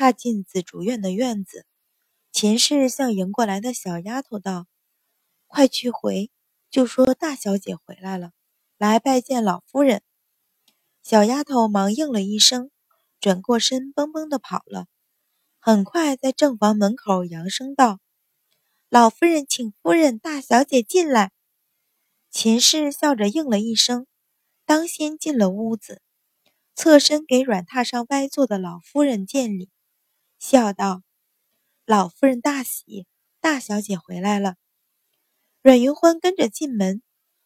踏进紫竹院的院子，秦氏向迎过来的小丫头道：“快去回，就说大小姐回来了，来拜见老夫人。”小丫头忙应了一声，转过身，蹦蹦的跑了。很快在正房门口扬声道：“老夫人，请夫人、大小姐进来。”秦氏笑着应了一声，当先进了屋子，侧身给软榻上歪坐的老夫人见礼，笑道：“老夫人大喜，大小姐回来了。”阮云欢跟着进门，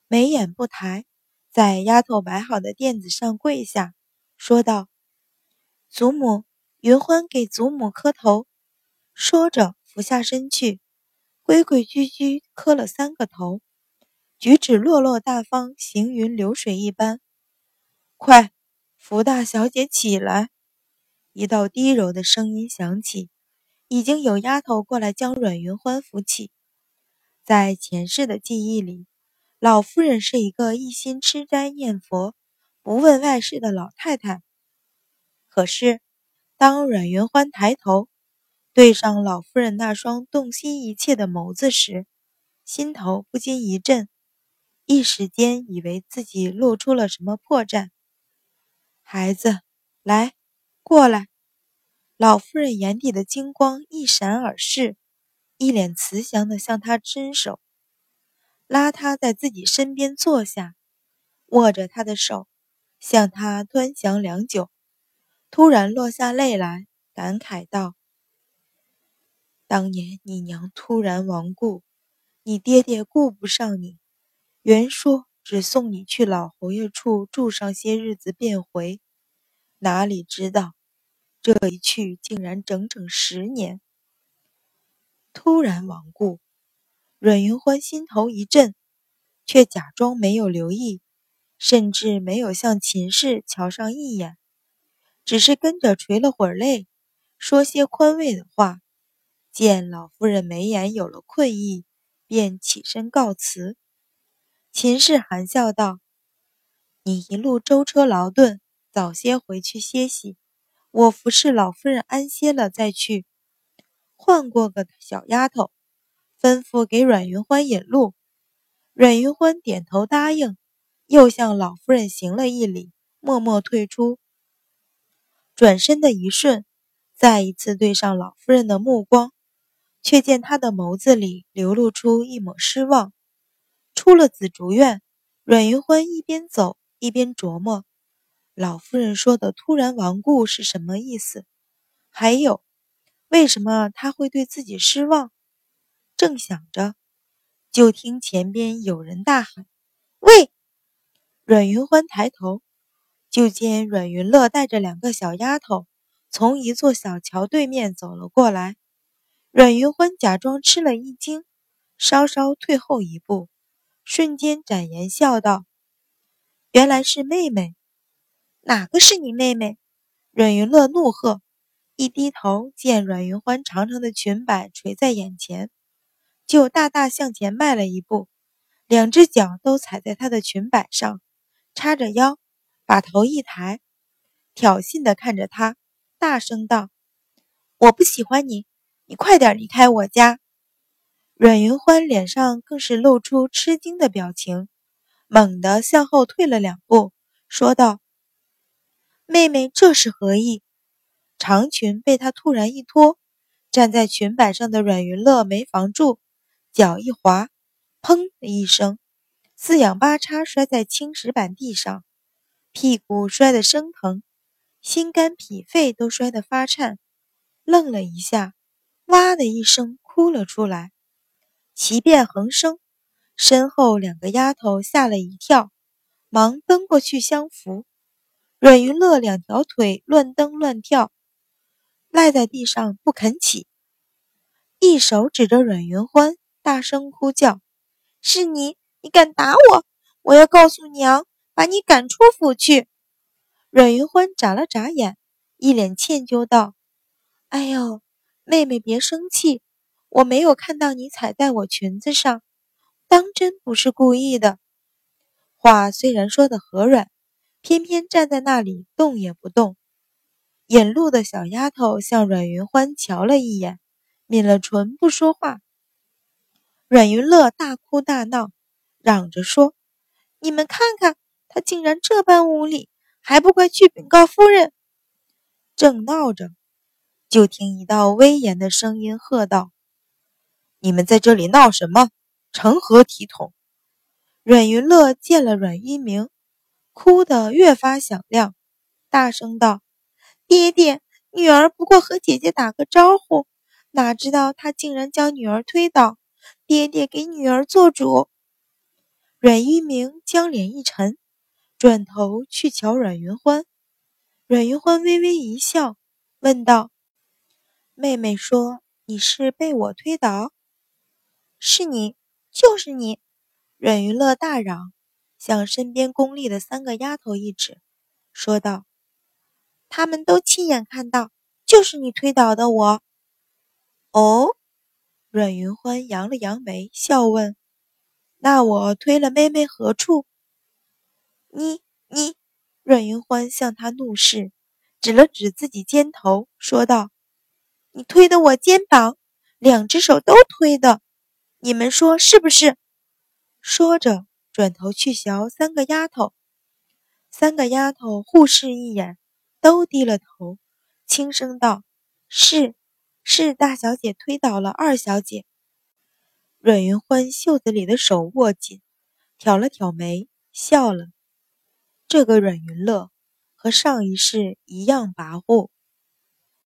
眉眼不抬，在丫头摆好的垫子上跪下，说道：“祖母，云欢给祖母磕头。”说着俯下身去，规规矩矩磕了三个头。举止落落大方，行云流水一般。快，扶大小姐起来！一道低柔的声音响起，已经有丫头过来将阮云欢扶起。在前世的记忆里，老夫人是一个一心吃斋念佛、不问外事的老太太。可是，当阮云欢抬头对上老夫人那双洞悉一切的眸子时，心头不禁一震。一时间以为自己露出了什么破绽。孩子，来，过来。老夫人眼底的金光一闪而逝，一脸慈祥地向他伸手，拉他在自己身边坐下，握着他的手，向他端详良久，突然落下泪来，感慨道：“当年你娘突然亡故，你爹爹顾不上你。”原说只送你去老侯爷处住上些日子便回，哪里知道这一去竟然整整十年。突然亡故，阮云欢心头一震，却假装没有留意，甚至没有向秦氏瞧上一眼，只是跟着垂了会儿泪，说些宽慰的话。见老夫人眉眼有了困意，便起身告辞。秦氏含笑道：“你一路舟车劳顿，早些回去歇息。我服侍老夫人安歇了再去。”换过个小丫头，吩咐给阮云欢引路。阮云欢点头答应，又向老夫人行了一礼，默默退出。转身的一瞬，再一次对上老夫人的目光，却见她的眸子里流露出一抹失望。出了紫竹院，阮云欢一边走一边琢磨：老夫人说的“突然亡故”是什么意思？还有，为什么他会对自己失望？正想着，就听前边有人大喊：“喂！”阮云欢抬头，就见阮云乐带着两个小丫头从一座小桥对面走了过来。阮云欢假装吃了一惊，稍稍退后一步。瞬间展颜笑道：“原来是妹妹，哪个是你妹妹？”阮云乐怒喝，一低头见阮云欢长长的裙摆垂在眼前，就大大向前迈了一步，两只脚都踩在她的裙摆上，叉着腰，把头一抬，挑衅地看着他，大声道：“我不喜欢你，你快点离开我家！”阮云欢脸上更是露出吃惊的表情，猛地向后退了两步，说道：“妹妹这是何意？”长裙被他突然一脱，站在裙摆上的阮云乐没防住，脚一滑，砰的一声，四仰八叉摔在青石板地上，屁股摔得生疼，心肝脾肺都摔得发颤，愣了一下，哇的一声哭了出来。奇变横生，身后两个丫头吓了一跳，忙奔过去相扶。阮云乐两条腿乱蹬乱跳，赖在地上不肯起，一手指着阮云欢，大声哭叫：“是你！你敢打我！我要告诉娘，把你赶出府去！”阮云欢眨了眨眼，一脸歉疚道：“哎呦，妹妹别生气。”我没有看到你踩在我裙子上，当真不是故意的。话虽然说的和软，偏偏站在那里动也不动。引路的小丫头向阮云欢瞧了一眼，抿了唇不说话。阮云乐大哭大闹，嚷着说：“你们看看，他竟然这般无礼，还不快去禀告夫人！”正闹着，就听一道威严的声音喝道：“你们在这里闹什么？成何体统？”阮云乐见了阮一鸣，哭得越发响亮，大声道。爹爹，女儿不过和姐姐打个招呼，哪知道她竟然将女儿推倒。爹爹给女儿做主。阮一鸣将脸一沉，转头去瞧阮云欢。阮云欢微微一笑，问道：“妹妹说你是被我推倒？是你，就是你！”阮云乐大嚷，向身边宫里的三个丫头一指，说道。他们都亲眼看到，就是你推倒的我。哦，阮云欢扬了扬眉，笑问：“那我推了妹妹何处？”你你，阮云欢向他怒视，指了指自己肩头，说道：“你推的我肩膀，两只手都推的，你们说是不是？”说着，转头去瞧三个丫头，三个丫头互视一眼。都低了头，轻声道：“是，是大小姐推倒了二小姐。”阮云欢袖子里的手握紧，挑了挑眉，笑了。这个阮云乐和上一世一样跋扈。